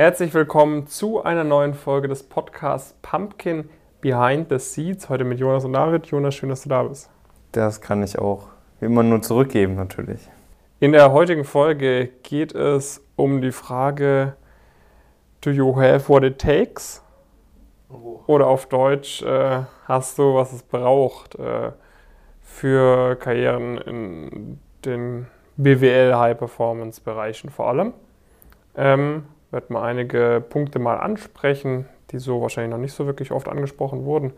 Herzlich willkommen zu einer neuen Folge des Podcasts Pumpkin Behind the Seeds. Heute mit Jonas und David. Jonas, schön, dass du da bist. Das kann ich auch immer nur zurückgeben, natürlich. In der heutigen Folge geht es um die Frage: Do you have what it takes? Oh. Oder auf Deutsch: äh, Hast du, was es braucht äh, für Karrieren in den BWL-High-Performance-Bereichen vor allem? Ähm, werde mal einige Punkte mal ansprechen, die so wahrscheinlich noch nicht so wirklich oft angesprochen wurden.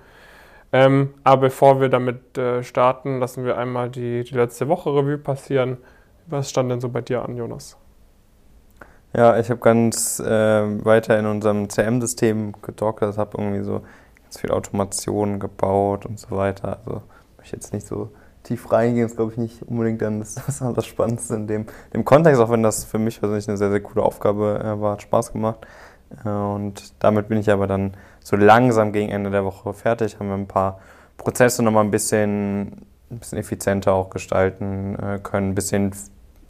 Ähm, aber bevor wir damit äh, starten, lassen wir einmal die, die letzte Woche Revue passieren. Was stand denn so bei dir an, Jonas? Ja, ich habe ganz äh, weiter in unserem CM-System gedockert, habe irgendwie so ganz viel Automation gebaut und so weiter. Also möchte ich jetzt nicht so tief reingehen, ist glaube ich nicht unbedingt dann das, das, das Spannendste in dem, dem Kontext, auch wenn das für mich persönlich eine sehr, sehr coole Aufgabe äh, war, hat Spaß gemacht. Äh, und damit bin ich aber dann so langsam gegen Ende der Woche fertig, haben wir ein paar Prozesse nochmal ein bisschen, ein bisschen effizienter auch gestalten äh, können, ein bisschen,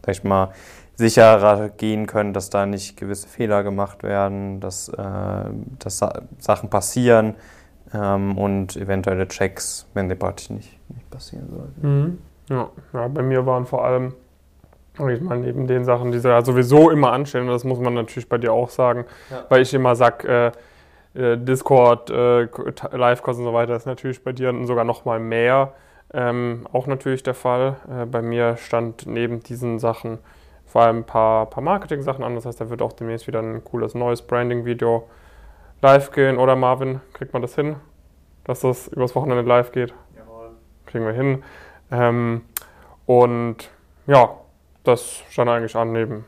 sag ich mal, sicherer gehen können, dass da nicht gewisse Fehler gemacht werden, dass, äh, dass Sachen passieren ähm, und eventuelle Checks, wenn die praktisch nicht, nicht passieren sollten. Mhm. Ja. ja, bei mir waren vor allem, ich meine, neben den Sachen, die sie ja sowieso immer anstellen, das muss man natürlich bei dir auch sagen, ja. weil ich immer sage, äh, äh, Discord, äh, Live-Calls und so weiter ist natürlich bei dir sogar noch mal mehr. Ähm, auch natürlich der Fall. Äh, bei mir stand neben diesen Sachen vor allem ein paar, paar Marketing-Sachen an. Das heißt, da wird auch demnächst wieder ein cooles neues Branding-Video live gehen. Oder Marvin, kriegt man das hin, dass das übers Wochenende live geht? Jawohl. Kriegen wir hin. Ähm, und ja, das stand eigentlich an neben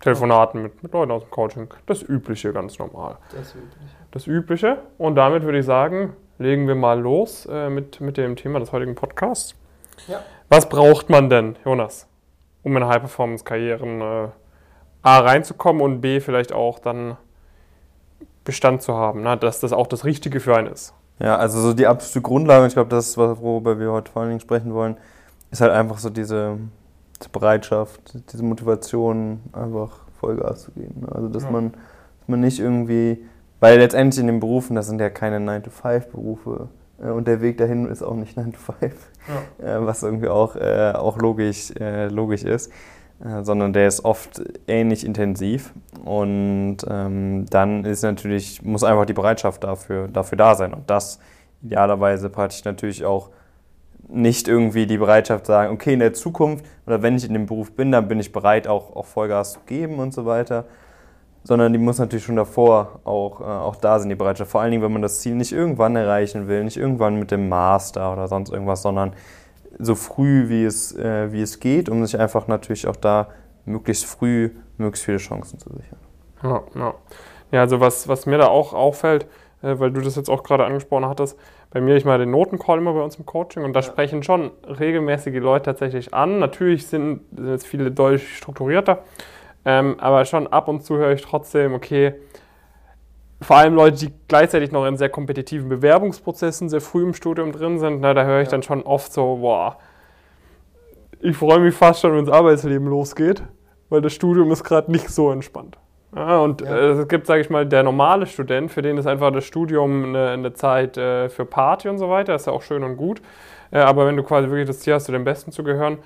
Telefonaten mit, mit Leuten aus dem Coaching. Das Übliche, ganz normal. Das Übliche. Das Übliche. Und damit würde ich sagen, legen wir mal los äh, mit, mit dem Thema des heutigen Podcasts. Ja. Was braucht man denn, Jonas? um in High-Performance-Karrieren äh, A reinzukommen und B vielleicht auch dann Bestand zu haben, ne? dass das auch das Richtige für einen ist. Ja, also so die absolute Grundlage, ich glaube, das ist, worüber wir heute vor allen Dingen sprechen wollen, ist halt einfach so diese, diese Bereitschaft, diese Motivation, einfach Vollgas zu geben. Ne? Also dass, ja. man, dass man nicht irgendwie, weil letztendlich in den Berufen, das sind ja keine 9-to-5-Berufe, äh, und der Weg dahin ist auch nicht 9 to 5, ja. Äh, was irgendwie auch, äh, auch logisch, logisch ist, sondern der ist oft ähnlich intensiv. Und ähm, dann ist natürlich, muss einfach die Bereitschaft dafür, dafür da sein. Und das idealerweise praktisch natürlich auch nicht irgendwie die Bereitschaft sagen, okay, in der Zukunft oder wenn ich in dem Beruf bin, dann bin ich bereit, auch, auch Vollgas zu geben und so weiter, sondern die muss natürlich schon davor auch, äh, auch da sein, die Bereitschaft. Vor allen Dingen, wenn man das Ziel nicht irgendwann erreichen will, nicht irgendwann mit dem Master oder sonst irgendwas, sondern so früh wie es, äh, wie es geht, um sich einfach natürlich auch da möglichst früh möglichst viele Chancen zu sichern. Ja, ja. ja also was, was mir da auch auffällt, äh, weil du das jetzt auch gerade angesprochen hattest, bei mir, ich mache den Notencall immer bei uns im Coaching und da ja. sprechen schon regelmäßig die Leute tatsächlich an. Natürlich sind, sind jetzt viele deutlich strukturierter, ähm, aber schon ab und zu höre ich trotzdem, okay, vor allem Leute, die gleichzeitig noch in sehr kompetitiven Bewerbungsprozessen sehr früh im Studium drin sind, na, da höre ich ja. dann schon oft so, boah, ich freue mich fast schon, wenn das Arbeitsleben losgeht, weil das Studium ist gerade nicht so entspannt. Ja, und ja. äh, es gibt, sage ich mal, der normale Student, für den ist einfach das Studium eine, eine Zeit äh, für Party und so weiter, ist ja auch schön und gut. Äh, aber wenn du quasi wirklich das Ziel hast, zu den Besten zu gehören,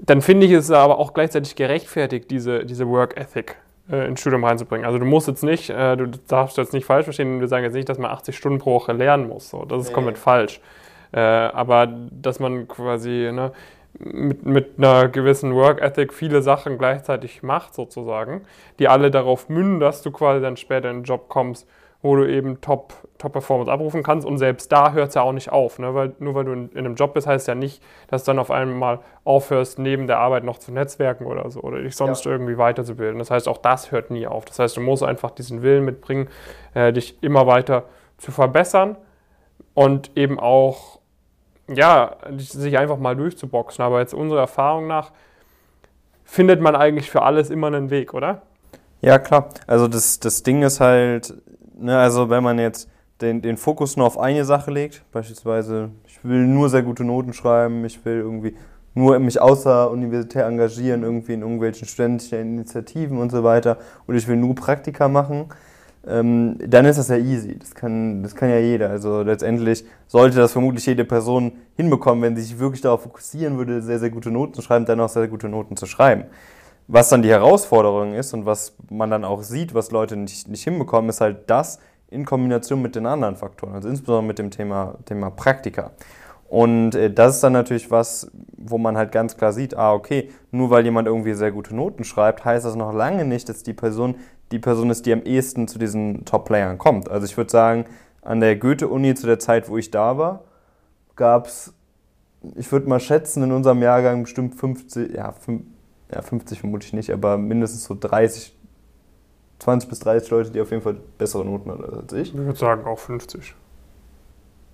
dann finde ich es aber auch gleichzeitig gerechtfertigt, diese, diese Work Ethic äh, ins Studium reinzubringen. Also du musst jetzt nicht, äh, du darfst jetzt nicht falsch verstehen, wir sagen jetzt nicht, dass man 80 Stunden pro Woche lernen muss. So. Das ist nee. komplett falsch. Äh, aber dass man quasi ne, mit, mit einer gewissen Work Ethic viele Sachen gleichzeitig macht, sozusagen, die alle darauf münden, dass du quasi dann später in den Job kommst, wo du eben Top, Top Performance abrufen kannst. Und selbst da hört es ja auch nicht auf. Ne? Weil, nur weil du in, in, einem Job bist, heißt ja nicht, dass du dann auf einmal aufhörst, neben der Arbeit noch zu netzwerken oder so oder dich sonst ja. irgendwie weiterzubilden. Das heißt, auch das hört nie auf. Das heißt, du musst einfach diesen Willen mitbringen, äh, dich immer weiter zu verbessern und eben auch, ja, sich einfach mal durchzuboxen. Aber jetzt unserer Erfahrung nach findet man eigentlich für alles immer einen Weg, oder? Ja, klar. Also das, das Ding ist halt, Ne, also wenn man jetzt den, den Fokus nur auf eine Sache legt, beispielsweise ich will nur sehr gute Noten schreiben, ich will irgendwie nur mich außeruniversitär engagieren, irgendwie in irgendwelchen studentischen Initiativen und so weiter, oder ich will nur Praktika machen, ähm, dann ist das ja easy. Das kann, das kann ja jeder. Also letztendlich sollte das vermutlich jede Person hinbekommen, wenn sie sich wirklich darauf fokussieren würde, sehr, sehr gute Noten zu schreiben, dann auch sehr gute Noten zu schreiben. Was dann die Herausforderung ist und was man dann auch sieht, was Leute nicht, nicht hinbekommen, ist halt das in Kombination mit den anderen Faktoren, also insbesondere mit dem Thema, Thema Praktika. Und äh, das ist dann natürlich was, wo man halt ganz klar sieht, ah, okay, nur weil jemand irgendwie sehr gute Noten schreibt, heißt das noch lange nicht, dass die Person die Person ist, die am ehesten zu diesen Top-Playern kommt. Also ich würde sagen, an der Goethe-Uni zu der Zeit, wo ich da war, gab es, ich würde mal schätzen, in unserem Jahrgang bestimmt 50, ja, 5, ja, 50 vermute ich nicht, aber mindestens so 30, 20 bis 30 Leute, die auf jeden Fall bessere Noten hatten als ich. Ich würde sagen auch 50.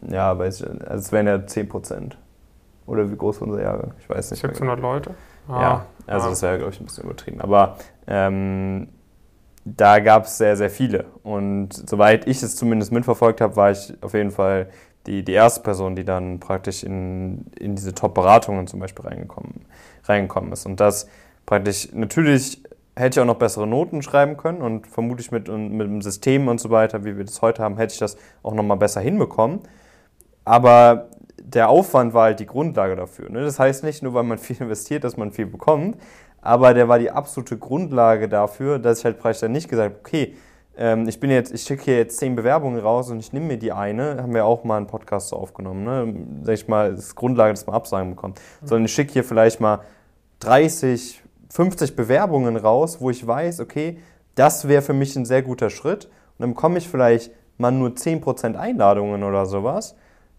Ja, aber es, also es wären ja 10 Prozent. Oder wie groß war unser Jahrgang? Ich weiß nicht. 600 genau. Leute? Ah, ja, also ah. das wäre, glaube ich, ein bisschen übertrieben. Aber ähm, da gab es sehr, sehr viele. Und soweit ich es zumindest mitverfolgt habe, war ich auf jeden Fall die, die erste Person, die dann praktisch in, in diese Top-Beratungen zum Beispiel reingekommen, reingekommen ist. Und das praktisch, natürlich hätte ich auch noch bessere Noten schreiben können und vermutlich mit, mit dem System und so weiter, wie wir das heute haben, hätte ich das auch nochmal besser hinbekommen. Aber der Aufwand war halt die Grundlage dafür. Ne? Das heißt nicht nur, weil man viel investiert, dass man viel bekommt, aber der war die absolute Grundlage dafür, dass ich halt praktisch dann nicht gesagt habe, okay, ähm, ich bin jetzt, ich schicke hier jetzt zehn Bewerbungen raus und ich nehme mir die eine, haben wir auch mal einen Podcast so aufgenommen, ne? Sag ich mal, das ist Grundlage, dass man Absagen bekommt. Mhm. Sondern ich schicke hier vielleicht mal 30, 50 Bewerbungen raus, wo ich weiß, okay, das wäre für mich ein sehr guter Schritt. Und dann bekomme ich vielleicht mal nur 10% Einladungen oder sowas.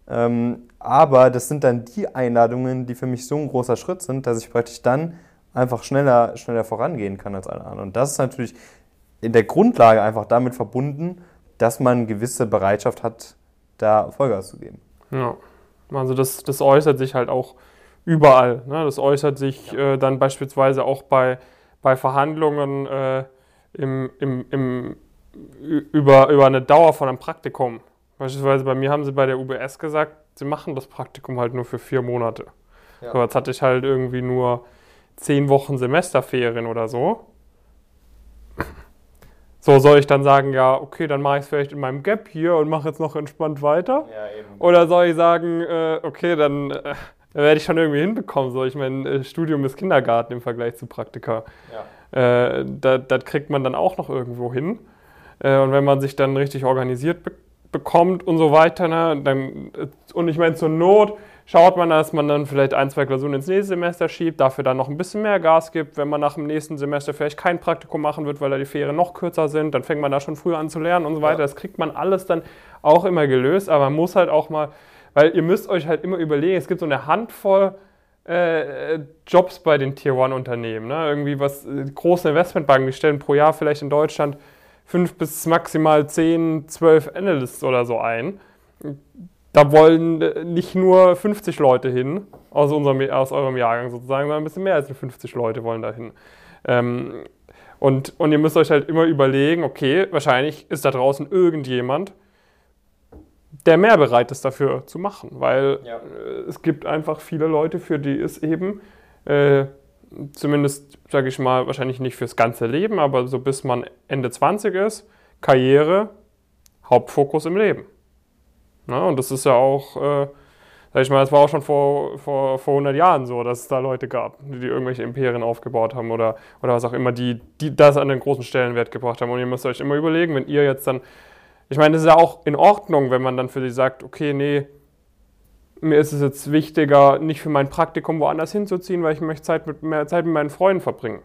Ähm, aber das sind dann die Einladungen, die für mich so ein großer Schritt sind, dass ich praktisch dann einfach schneller, schneller vorangehen kann als alle anderen. Und das ist natürlich in der Grundlage einfach damit verbunden, dass man eine gewisse Bereitschaft hat, da Vollgas zu geben. Ja, also das, das äußert sich halt auch überall. Ne? Das äußert sich äh, dann beispielsweise auch bei, bei Verhandlungen äh, im, im, im, über, über eine Dauer von einem Praktikum. Beispielsweise bei mir haben sie bei der UBS gesagt, sie machen das Praktikum halt nur für vier Monate. Ja. So, jetzt hatte ich halt irgendwie nur zehn Wochen Semesterferien oder so. So, soll ich dann sagen, ja, okay, dann mache ich es vielleicht in meinem Gap hier und mache jetzt noch entspannt weiter? Ja, eben. Oder soll ich sagen, äh, okay, dann äh, werde ich schon irgendwie hinbekommen. So, ich meine, äh, Studium ist Kindergarten im Vergleich zu Praktika. Ja. Äh, das, das kriegt man dann auch noch irgendwo hin. Äh, und wenn man sich dann richtig organisiert be bekommt und so weiter, ne, dann, äh, und ich meine, zur Not schaut man, dass man dann vielleicht ein, zwei Klausuren ins nächste Semester schiebt, dafür dann noch ein bisschen mehr Gas gibt. Wenn man nach dem nächsten Semester vielleicht kein Praktikum machen wird, weil da die Ferien noch kürzer sind, dann fängt man da schon früher an zu lernen und so weiter. Ja. Das kriegt man alles dann auch immer gelöst, aber man muss halt auch mal, weil ihr müsst euch halt immer überlegen, es gibt so eine Handvoll äh, Jobs bei den Tier-One-Unternehmen. Ne? Irgendwie was, äh, große Investmentbanken, die stellen pro Jahr vielleicht in Deutschland fünf bis maximal zehn, zwölf Analysts oder so ein da wollen äh, nicht nur 50 Leute hin, aus, unserem, aus eurem Jahrgang sozusagen, sondern ein bisschen mehr als 50 Leute wollen da hin. Ähm, und, und ihr müsst euch halt immer überlegen, okay, wahrscheinlich ist da draußen irgendjemand, der mehr bereit ist dafür zu machen, weil ja. Äh, es gibt einfach viele Leute, für die es eben, äh, zumindest sage ich mal, wahrscheinlich nicht fürs ganze Leben, aber so bis man Ende 20 ist, Karriere, Hauptfokus im Leben. Ne? Und das ist ja auch, äh, sag ich mal, das war auch schon vor, vor, vor 100 Jahren so, dass es da Leute gab, die irgendwelche Imperien aufgebaut haben oder, oder was auch immer, die, die das an den großen Stellenwert gebracht haben. Und ihr müsst euch immer überlegen, wenn ihr jetzt dann, ich meine, das ist ja auch in Ordnung, wenn man dann für sich sagt, okay, nee, mir ist es jetzt wichtiger, nicht für mein Praktikum woanders hinzuziehen, weil ich möchte Zeit mit, mehr Zeit mit meinen Freunden verbringen.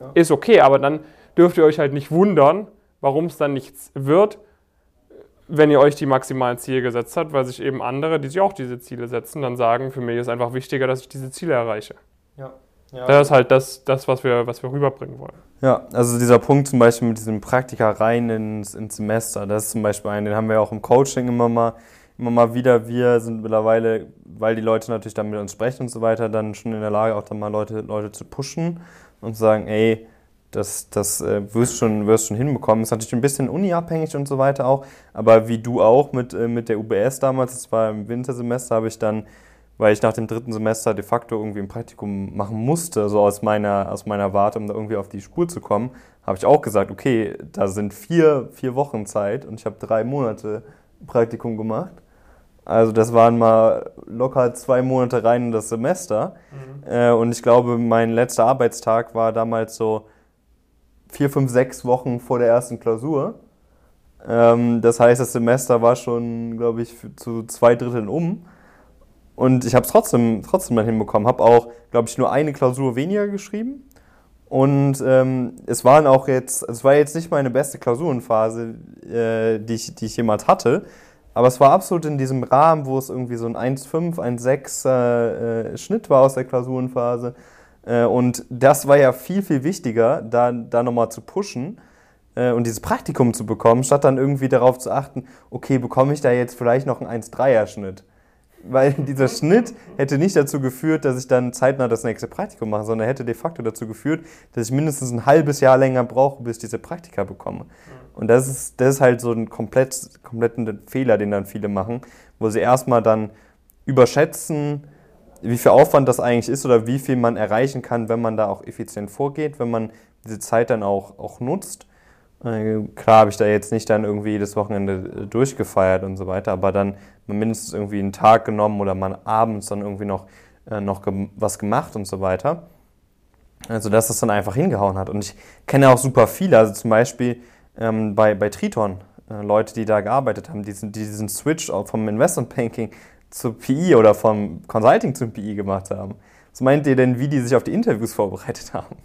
Ja. Ist okay, aber dann dürft ihr euch halt nicht wundern, warum es dann nichts wird, wenn ihr euch die maximalen Ziele gesetzt habt, weil sich eben andere, die sich auch diese Ziele setzen, dann sagen, für mich ist einfach wichtiger, dass ich diese Ziele erreiche. Ja. ja. Das ist halt das, das was, wir, was wir rüberbringen wollen. Ja, also dieser Punkt zum Beispiel mit diesem Praktika rein ins, ins Semester, das ist zum Beispiel ein, den haben wir auch im Coaching immer mal, immer mal wieder. Wir sind mittlerweile, weil die Leute natürlich dann mit uns sprechen und so weiter, dann schon in der Lage, auch dann mal Leute, Leute zu pushen und zu sagen, ey, das, das äh, wirst, schon, wirst schon hinbekommen. Ist natürlich ein bisschen uniabhängig und so weiter auch. Aber wie du auch mit, äh, mit der UBS damals, das war im Wintersemester, habe ich dann weil ich nach dem dritten Semester de facto irgendwie ein Praktikum machen musste, so aus meiner, aus meiner Warte, um da irgendwie auf die Spur zu kommen, habe ich auch gesagt, okay, da sind vier, vier Wochen Zeit und ich habe drei Monate Praktikum gemacht. Also das waren mal locker zwei Monate rein in das Semester. Mhm. Äh, und ich glaube, mein letzter Arbeitstag war damals so vier, fünf, sechs Wochen vor der ersten Klausur. Ähm, das heißt, das Semester war schon, glaube ich, zu zwei Dritteln um. Und ich habe es trotzdem, trotzdem mal hinbekommen. Habe auch, glaube ich, nur eine Klausur weniger geschrieben. Und ähm, es waren auch jetzt, es war jetzt nicht meine beste Klausurenphase, äh, die, ich, die ich jemals hatte. Aber es war absolut in diesem Rahmen, wo es irgendwie so ein 1,5, 1,6 äh, Schnitt war aus der Klausurenphase. Äh, und das war ja viel, viel wichtiger, da, da nochmal zu pushen äh, und dieses Praktikum zu bekommen, statt dann irgendwie darauf zu achten, okay, bekomme ich da jetzt vielleicht noch einen 1,3er Schnitt? Weil dieser Schnitt hätte nicht dazu geführt, dass ich dann zeitnah das nächste Praktikum mache, sondern hätte de facto dazu geführt, dass ich mindestens ein halbes Jahr länger brauche, bis ich diese Praktika bekomme. Und das ist, das ist halt so ein komplett, kompletten Fehler, den dann viele machen, wo sie erstmal dann überschätzen, wie viel Aufwand das eigentlich ist oder wie viel man erreichen kann, wenn man da auch effizient vorgeht, wenn man diese Zeit dann auch, auch nutzt. Äh, klar habe ich da jetzt nicht dann irgendwie das Wochenende durchgefeiert und so weiter, aber dann mindestens irgendwie einen Tag genommen oder man abends dann irgendwie noch, äh, noch was gemacht und so weiter. Also dass das dann einfach hingehauen hat. Und ich kenne auch super viele, also zum Beispiel ähm, bei, bei Triton, äh, Leute, die da gearbeitet haben, die, die diesen Switch vom Investment Banking zu PI oder vom Consulting zum PI gemacht haben. Was meint ihr denn, wie die sich auf die Interviews vorbereitet haben?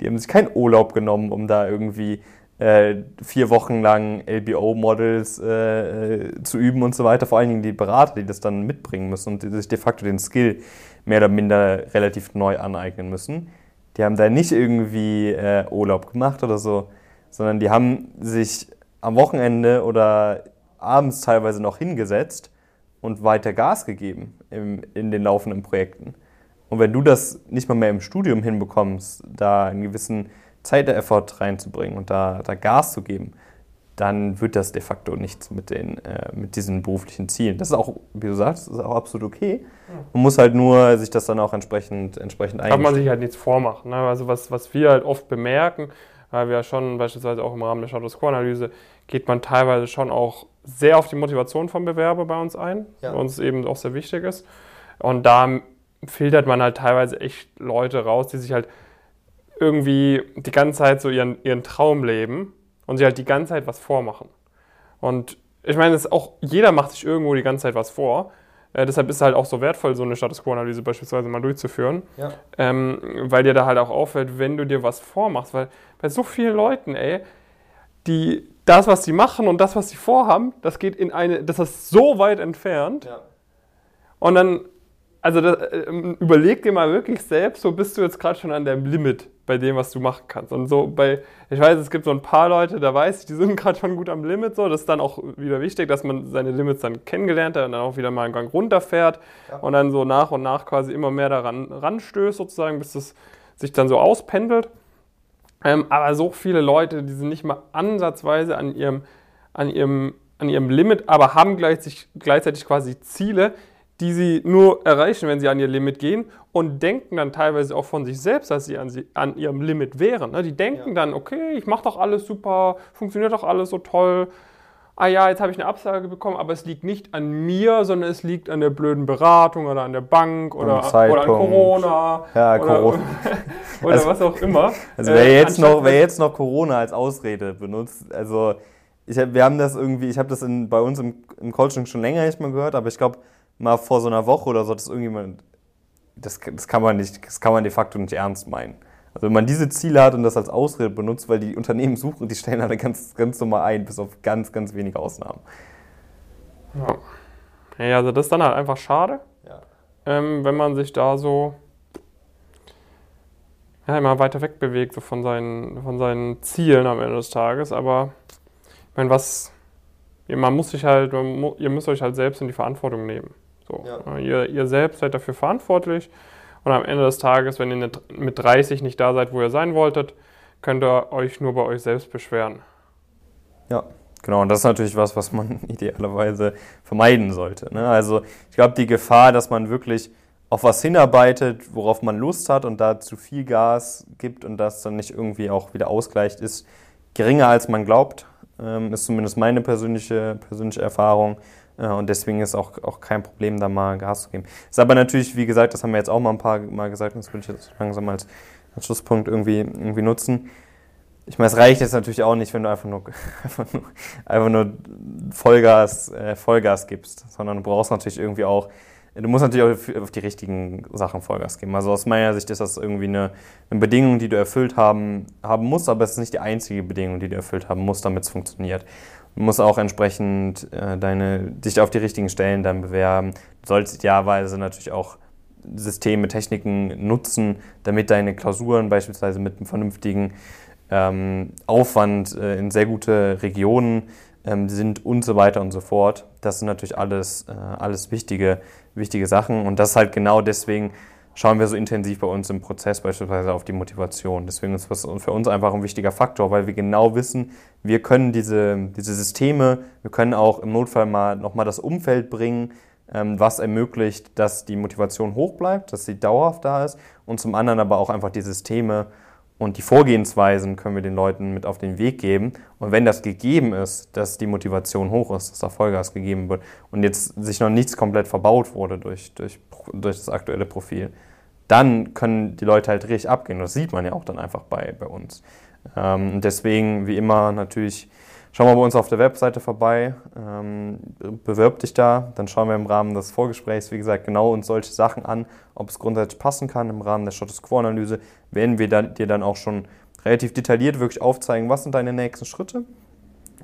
Die haben sich keinen Urlaub genommen, um da irgendwie äh, vier Wochen lang LBO-Models äh, äh, zu üben und so weiter. Vor allen Dingen die Berater, die das dann mitbringen müssen und die sich de facto den Skill mehr oder minder relativ neu aneignen müssen. Die haben da nicht irgendwie äh, Urlaub gemacht oder so, sondern die haben sich am Wochenende oder abends teilweise noch hingesetzt und weiter Gas gegeben im, in den laufenden Projekten. Und wenn du das nicht mal mehr im Studium hinbekommst, da einen gewissen Zeit-Effort reinzubringen und da, da Gas zu geben, dann wird das de facto nichts mit, den, äh, mit diesen beruflichen Zielen. Das ist auch, wie du sagst, ist auch absolut okay. Man muss halt nur sich das dann auch entsprechend, entsprechend Kann man sich halt nichts vormachen. Ne? Also was, was wir halt oft bemerken, weil wir ja schon beispielsweise auch im Rahmen der Status Quo-Analyse geht man teilweise schon auch sehr auf die Motivation vom Bewerber bei uns ein, ja. was uns eben auch sehr wichtig ist. Und da filtert man halt teilweise echt Leute raus, die sich halt irgendwie die ganze Zeit so ihren, ihren Traum leben und sich halt die ganze Zeit was vormachen. Und ich meine, es auch, jeder macht sich irgendwo die ganze Zeit was vor. Äh, deshalb ist es halt auch so wertvoll, so eine Status Quo-Analyse beispielsweise mal durchzuführen. Ja. Ähm, weil dir da halt auch auffällt, wenn du dir was vormachst. Weil bei so vielen Leuten, ey, die das, was sie machen und das, was sie vorhaben, das geht in eine, das ist so weit entfernt. Ja. Und dann, also das, äh, überleg dir mal wirklich selbst, so bist du jetzt gerade schon an deinem Limit bei dem, was du machen kannst. Und so bei, ich weiß, es gibt so ein paar Leute, da weiß ich, die sind gerade schon gut am Limit. So, das ist dann auch wieder wichtig, dass man seine Limits dann kennengelernt hat und dann auch wieder mal einen Gang runterfährt ja. und dann so nach und nach quasi immer mehr daran ranstößt, sozusagen, bis es sich dann so auspendelt. Ähm, aber so viele Leute, die sind nicht mal ansatzweise an ihrem, an ihrem, an ihrem Limit, aber haben gleichzeitig, gleichzeitig quasi Ziele, die sie nur erreichen, wenn sie an ihr Limit gehen und denken dann teilweise auch von sich selbst, dass sie an, sie, an ihrem Limit wären. Ne? Die denken ja. dann, okay, ich mache doch alles super, funktioniert doch alles so toll. Ah ja, jetzt habe ich eine Absage bekommen, aber es liegt nicht an mir, sondern es liegt an der blöden Beratung oder an der Bank oder, oder an Corona. Ja, oder, Corona. oder also, was auch immer. Also wer, äh, jetzt noch, wer jetzt noch Corona als Ausrede benutzt, also ich wir haben das irgendwie, ich habe das in, bei uns im, im Coaching schon länger nicht mehr gehört, aber ich glaube, mal vor so einer Woche oder so, dass irgendjemand, das, das kann man nicht, das kann man de facto nicht ernst meinen. Also wenn man diese Ziele hat und das als Ausrede benutzt, weil die Unternehmen suchen, die stellen alle ganz, ganz normal ein, bis auf ganz, ganz wenige Ausnahmen. Ja. ja also das ist dann halt einfach schade, ja. ähm, wenn man sich da so ja, immer weiter wegbewegt so von, seinen, von seinen Zielen am Ende des Tages. Aber ich meine, was, man muss sich halt, ihr müsst euch halt selbst in die Verantwortung nehmen. So. Ja. Ihr, ihr selbst seid dafür verantwortlich und am Ende des Tages, wenn ihr mit 30 nicht da seid, wo ihr sein wolltet, könnt ihr euch nur bei euch selbst beschweren. Ja, Genau, und das ist natürlich was, was man idealerweise vermeiden sollte. Ne? Also ich glaube, die Gefahr, dass man wirklich auf was hinarbeitet, worauf man Lust hat und da zu viel Gas gibt und das dann nicht irgendwie auch wieder ausgleicht, ist geringer als man glaubt. Ähm, ist zumindest meine persönliche, persönliche Erfahrung. Äh, und deswegen ist auch, auch kein Problem, da mal Gas zu geben. Ist aber natürlich, wie gesagt, das haben wir jetzt auch mal ein paar Mal gesagt, und das will ich jetzt langsam als, als Schlusspunkt irgendwie, irgendwie nutzen. Ich meine, es reicht jetzt natürlich auch nicht, wenn du einfach nur, einfach nur, einfach nur Vollgas, äh, Vollgas gibst, sondern du brauchst natürlich irgendwie auch du musst natürlich auch auf die richtigen Sachen Vollgas geben. Also aus meiner Sicht ist das irgendwie eine, eine Bedingung, die du erfüllt haben, haben musst, aber es ist nicht die einzige Bedingung, die du erfüllt haben musst, damit es funktioniert. Du musst auch entsprechend äh, deine, dich auf die richtigen Stellen dann bewerben. Du solltest idealerweise natürlich auch Systeme, Techniken nutzen, damit deine Klausuren beispielsweise mit einem vernünftigen ähm, Aufwand äh, in sehr gute Regionen ähm, sind und so weiter und so fort. Das sind natürlich alles, äh, alles wichtige, wichtige Sachen und das halt genau deswegen schauen wir so intensiv bei uns im Prozess beispielsweise auf die Motivation. Deswegen ist das für uns einfach ein wichtiger Faktor, weil wir genau wissen, wir können diese, diese Systeme, wir können auch im Notfall mal nochmal das Umfeld bringen, ähm, was ermöglicht, dass die Motivation hoch bleibt, dass sie dauerhaft da ist und zum anderen aber auch einfach die Systeme und die Vorgehensweisen können wir den Leuten mit auf den Weg geben. Und wenn das gegeben ist, dass die Motivation hoch ist, dass da Vollgas gegeben wird und jetzt sich noch nichts komplett verbaut wurde durch, durch, durch das aktuelle Profil, dann können die Leute halt richtig abgehen. Das sieht man ja auch dann einfach bei, bei uns. Ähm, deswegen, wie immer, natürlich Schau mal bei uns auf der Webseite vorbei, ähm, bewirb dich da, dann schauen wir im Rahmen des Vorgesprächs, wie gesagt, genau uns solche Sachen an, ob es grundsätzlich passen kann. Im Rahmen der Status Quo-Analyse werden wir dann, dir dann auch schon relativ detailliert wirklich aufzeigen, was sind deine nächsten Schritte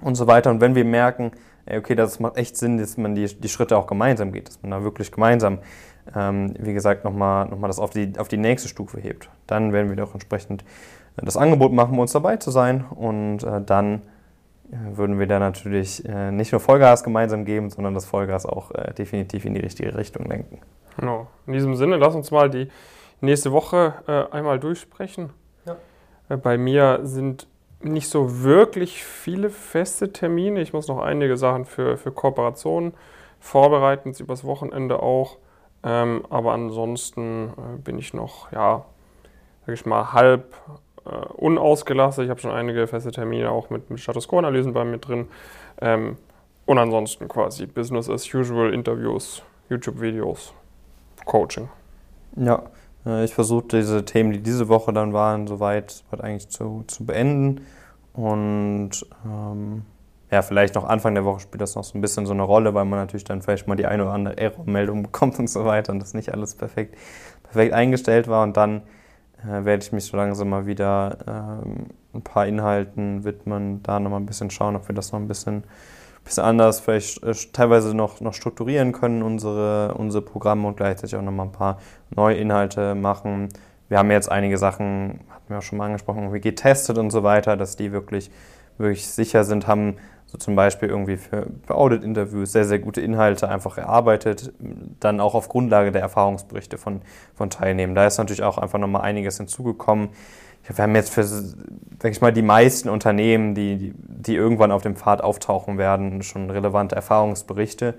und so weiter. Und wenn wir merken, okay, das macht echt Sinn, dass man die, die Schritte auch gemeinsam geht, dass man da wirklich gemeinsam, ähm, wie gesagt, nochmal noch mal das auf die, auf die nächste Stufe hebt, dann werden wir doch entsprechend das Angebot machen, uns dabei zu sein und äh, dann würden wir da natürlich äh, nicht nur Vollgas gemeinsam geben, sondern das Vollgas auch äh, definitiv in die richtige Richtung lenken. Genau. In diesem Sinne, lass uns mal die nächste Woche äh, einmal durchsprechen. Ja. bei mir sind nicht so wirklich viele feste Termine. Ich muss noch einige Sachen für, für Kooperationen vorbereiten, jetzt übers Wochenende auch. Ähm, aber ansonsten bin ich noch, ja, sag ich mal, halb äh, unausgelastet. Ich habe schon einige feste Termine auch mit, mit Status Quo-Analysen bei mir drin. Ähm, und ansonsten quasi Business as usual, Interviews, YouTube-Videos, Coaching. Ja, äh, ich versuche diese Themen, die diese Woche dann waren, soweit, eigentlich zu, zu beenden. Und ähm, ja, vielleicht noch Anfang der Woche spielt das noch so ein bisschen so eine Rolle, weil man natürlich dann vielleicht mal die eine oder andere Error-Meldung bekommt und so weiter und das nicht alles perfekt, perfekt eingestellt war. Und dann äh, werde ich mich so langsam mal wieder ähm, ein paar Inhalten widmen, da nochmal ein bisschen schauen, ob wir das noch ein bisschen, bisschen anders vielleicht äh, teilweise noch, noch strukturieren können, unsere, unsere Programme und gleichzeitig auch nochmal ein paar neue Inhalte machen. Wir haben jetzt einige Sachen, hatten wir auch schon mal angesprochen, wie getestet und so weiter, dass die wirklich, wirklich sicher sind, haben zum Beispiel irgendwie für, für Audit-Interviews sehr, sehr gute Inhalte einfach erarbeitet, dann auch auf Grundlage der Erfahrungsberichte von, von Teilnehmern. Da ist natürlich auch einfach nochmal einiges hinzugekommen. Wir haben jetzt für, denke ich mal, die meisten Unternehmen, die, die, die irgendwann auf dem Pfad auftauchen werden, schon relevante Erfahrungsberichte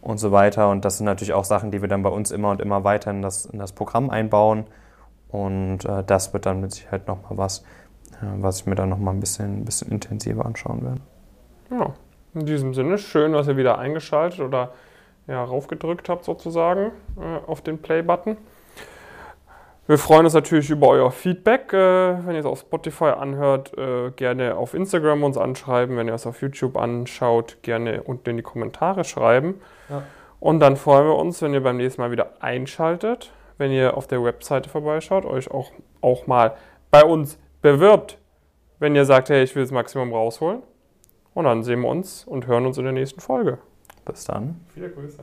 und so weiter. Und das sind natürlich auch Sachen, die wir dann bei uns immer und immer weiter in das, in das Programm einbauen. Und äh, das wird dann mit Sicherheit nochmal was, äh, was ich mir dann nochmal ein bisschen, ein bisschen intensiver anschauen werde. Ja, in diesem Sinne, schön, dass ihr wieder eingeschaltet oder ja, raufgedrückt habt sozusagen äh, auf den Play-Button. Wir freuen uns natürlich über euer Feedback. Äh, wenn ihr es auf Spotify anhört, äh, gerne auf Instagram uns anschreiben. Wenn ihr es auf YouTube anschaut, gerne unten in die Kommentare schreiben. Ja. Und dann freuen wir uns, wenn ihr beim nächsten Mal wieder einschaltet, wenn ihr auf der Webseite vorbeischaut, euch auch, auch mal bei uns bewirbt, wenn ihr sagt, hey, ich will das Maximum rausholen. Und dann sehen wir uns und hören uns in der nächsten Folge. Bis dann. Viele Grüße.